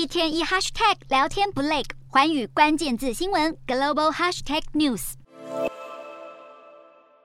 一天一 hashtag 聊天不累，环宇关键字新闻 global hashtag news。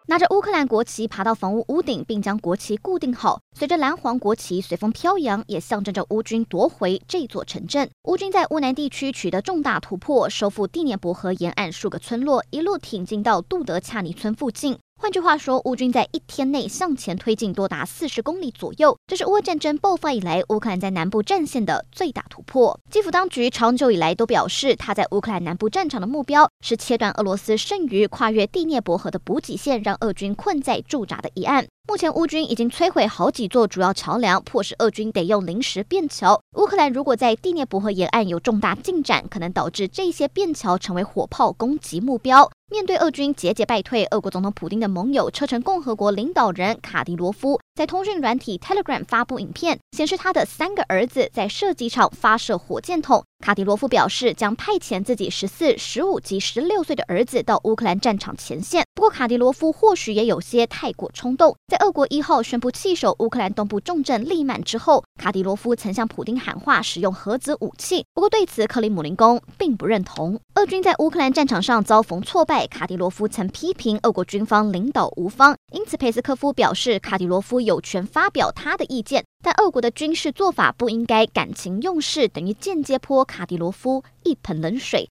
拿着乌克兰国旗爬到房屋屋顶，并将国旗固定好，随着蓝黄国旗随风飘扬，也象征着乌军夺回这座城镇。乌军在乌南地区取得重大突破，收复第聂伯河沿岸数个村落，一路挺进到杜德恰尼村附近。换句话说，乌军在一天内向前推进多达四十公里左右，这是乌俄战争爆发以来乌克兰在南部战线的最大突破。基辅当局长久以来都表示，他在乌克兰南部战场的目标是切断俄罗斯剩余跨越第聂伯河的补给线，让俄军困在驻扎的一岸。目前乌军已经摧毁好几座主要桥梁，迫使俄军得用临时便桥。乌克兰如果在第聂伯河沿岸有重大进展，可能导致这些便桥成为火炮攻击目标。面对俄军节节败退，俄国总统普京的盟友车臣共和国领导人卡迪罗夫在通讯软体 Telegram 发布影片，显示他的三个儿子在射击场发射火箭筒。卡迪罗夫表示将派遣自己十四、十五及十六岁的儿子到乌克兰战场前线。不过，卡迪罗夫或许也有些太过冲动。在俄国一号宣布弃守乌克兰东部重镇利曼之后，卡迪罗夫曾向普丁喊话使用核子武器。不过，对此克里姆林宫并不认同。俄军在乌克兰战场上遭逢挫败，卡迪罗夫曾批评俄国军方领导无方。因此，佩斯科夫表示，卡迪罗夫有权发表他的意见。但俄国的军事做法不应该感情用事，等于间接泼卡迪罗夫一盆冷水。